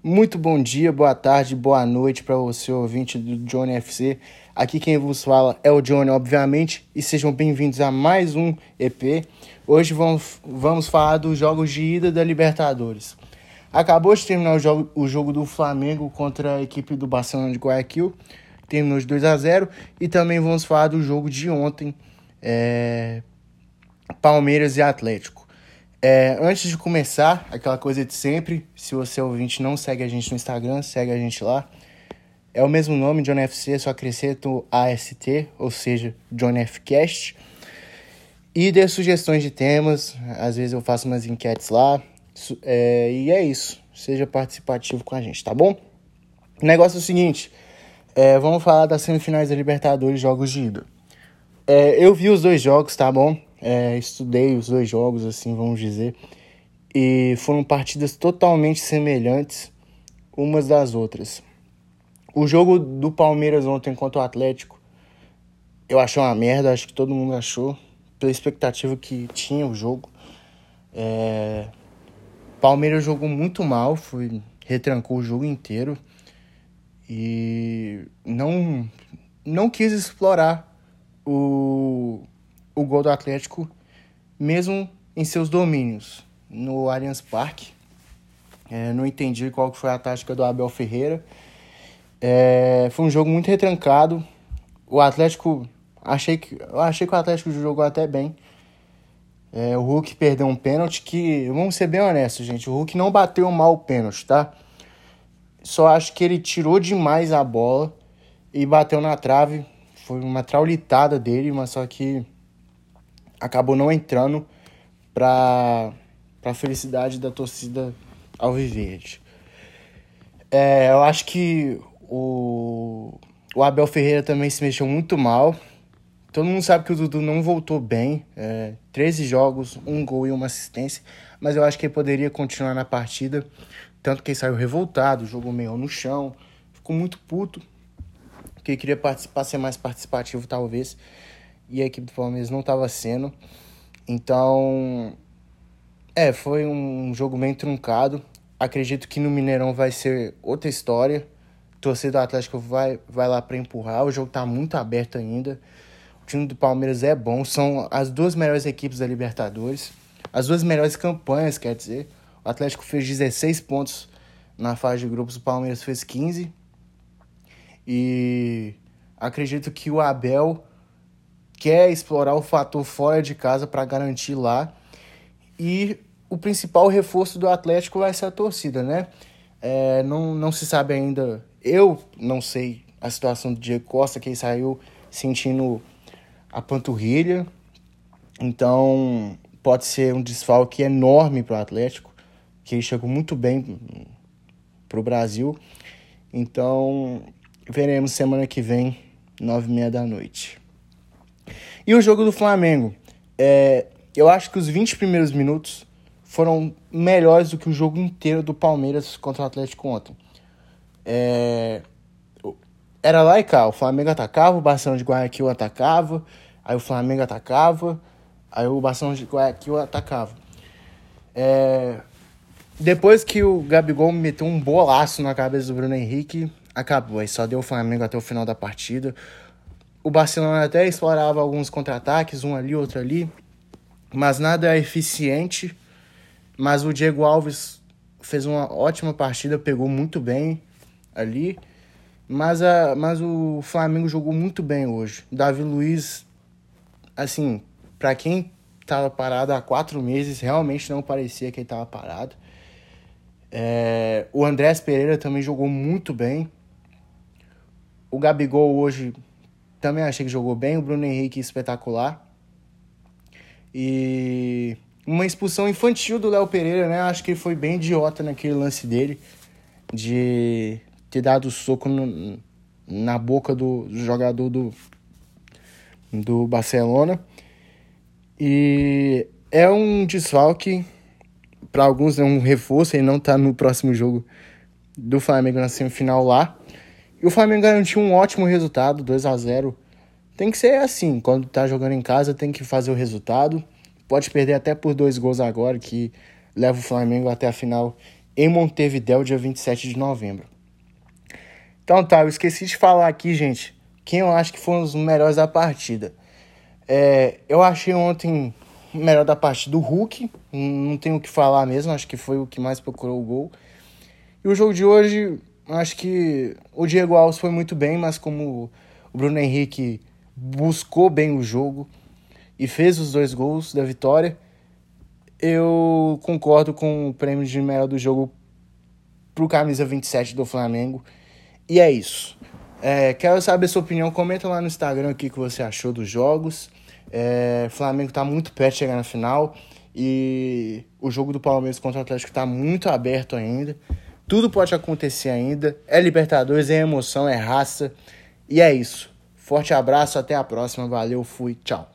Muito bom dia, boa tarde, boa noite para você, ouvinte do Johnny FC. Aqui quem vos fala é o Johnny, obviamente, e sejam bem-vindos a mais um EP. Hoje vamos, vamos falar dos jogos de ida da Libertadores. Acabou de terminar o jogo, o jogo do Flamengo contra a equipe do Barcelona de Guayaquil, terminou de 2 a 0 e também vamos falar do jogo de ontem, é... Palmeiras e Atlético. É, antes de começar, aquela coisa de sempre, se você ouvinte não segue a gente no Instagram, segue a gente lá. É o mesmo nome, John FC, só acrescento AST, ou seja, John Fcast. E dê sugestões de temas, às vezes eu faço umas enquetes lá. É, e é isso, seja participativo com a gente, tá bom? O negócio é o seguinte, é, vamos falar das semifinais da Libertadores, jogos de ida. É, eu vi os dois jogos, tá bom? É, estudei os dois jogos, assim, vamos dizer, e foram partidas totalmente semelhantes umas das outras. O jogo do Palmeiras ontem contra o Atlético, eu achei uma merda, acho que todo mundo achou, pela expectativa que tinha o jogo. É... Palmeiras jogou muito mal, foi retrancou o jogo inteiro e não não quis explorar o o gol do Atlético, mesmo em seus domínios. No Allianz Parque, é, não entendi qual foi a tática do Abel Ferreira. É, foi um jogo muito retrancado. O Atlético, achei que, achei que o Atlético jogou até bem. É, o Hulk perdeu um pênalti que, vamos ser bem honestos, gente, o Hulk não bateu mal o pênalti, tá? Só acho que ele tirou demais a bola e bateu na trave. Foi uma traulitada dele, mas só que acabou não entrando para a felicidade da torcida alviverde. É, eu acho que o, o Abel Ferreira também se mexeu muito mal. Todo mundo sabe que o Dudu não voltou bem. É, 13 jogos, um gol e uma assistência. Mas eu acho que ele poderia continuar na partida. Tanto que ele saiu revoltado, jogou meio no chão. Ficou muito puto. Que ele queria participar, ser mais participativo, talvez e a equipe do Palmeiras não estava sendo. Então, é, foi um jogo bem truncado. Acredito que no Mineirão vai ser outra história. O torcedor do Atlético vai, vai lá para empurrar. O jogo está muito aberto ainda. O time do Palmeiras é bom. São as duas melhores equipes da Libertadores. As duas melhores campanhas, quer dizer. O Atlético fez 16 pontos na fase de grupos, o Palmeiras fez 15. E acredito que o Abel quer explorar o fator fora de casa para garantir lá. E o principal reforço do Atlético vai ser a torcida, né? É, não, não se sabe ainda. Eu não sei a situação do Diego Costa, que ele saiu sentindo a panturrilha. Então, pode ser um desfalque enorme para o Atlético, que ele chegou muito bem para o Brasil. Então, veremos semana que vem, nove e meia da noite. E o jogo do Flamengo? É, eu acho que os 20 primeiros minutos foram melhores do que o jogo inteiro do Palmeiras contra o Atlético ontem. É, era lá e cá, o Flamengo atacava, o Barcelona de Guayaquil atacava, aí o Flamengo atacava, aí o Barcelona de Guayaquil atacava. É, depois que o Gabigol meteu um bolaço na cabeça do Bruno Henrique, acabou. Aí só deu o Flamengo até o final da partida. O Barcelona até explorava alguns contra-ataques, um ali, outro ali, mas nada eficiente. Mas o Diego Alves fez uma ótima partida, pegou muito bem ali. Mas, a, mas o Flamengo jogou muito bem hoje. Davi Luiz, assim, para quem estava parado há quatro meses, realmente não parecia que ele estava parado. É, o Andrés Pereira também jogou muito bem. O Gabigol hoje também achei que jogou bem. O Bruno Henrique espetacular. E uma expulsão infantil do Léo Pereira, né? Acho que ele foi bem idiota naquele lance dele. De ter dado soco no, na boca do jogador do, do Barcelona. E é um desfalque. Para alguns é um reforço, ele não tá no próximo jogo do Flamengo na semifinal lá. E o Flamengo garantiu um ótimo resultado, 2 a 0 Tem que ser assim, quando tá jogando em casa tem que fazer o resultado. Pode perder até por dois gols agora, que leva o Flamengo até a final em Montevideo, dia 27 de novembro. Então tá, eu esqueci de falar aqui, gente, quem eu acho que foram os melhores da partida. É, eu achei ontem o melhor da partida do Hulk, não tenho o que falar mesmo, acho que foi o que mais procurou o gol. E o jogo de hoje, acho que o Diego Alves foi muito bem, mas como o Bruno Henrique buscou bem o jogo e fez os dois gols da vitória, eu concordo com o prêmio de melhor do jogo pro camisa 27 do Flamengo. E é isso. É, quero saber sua opinião. Comenta lá no Instagram o que você achou dos jogos. É, Flamengo tá muito perto de chegar na final. E o jogo do Palmeiras contra o Atlético tá muito aberto ainda. Tudo pode acontecer ainda. É Libertadores, é emoção, é raça. E é isso. Forte abraço, até a próxima. Valeu, fui, tchau.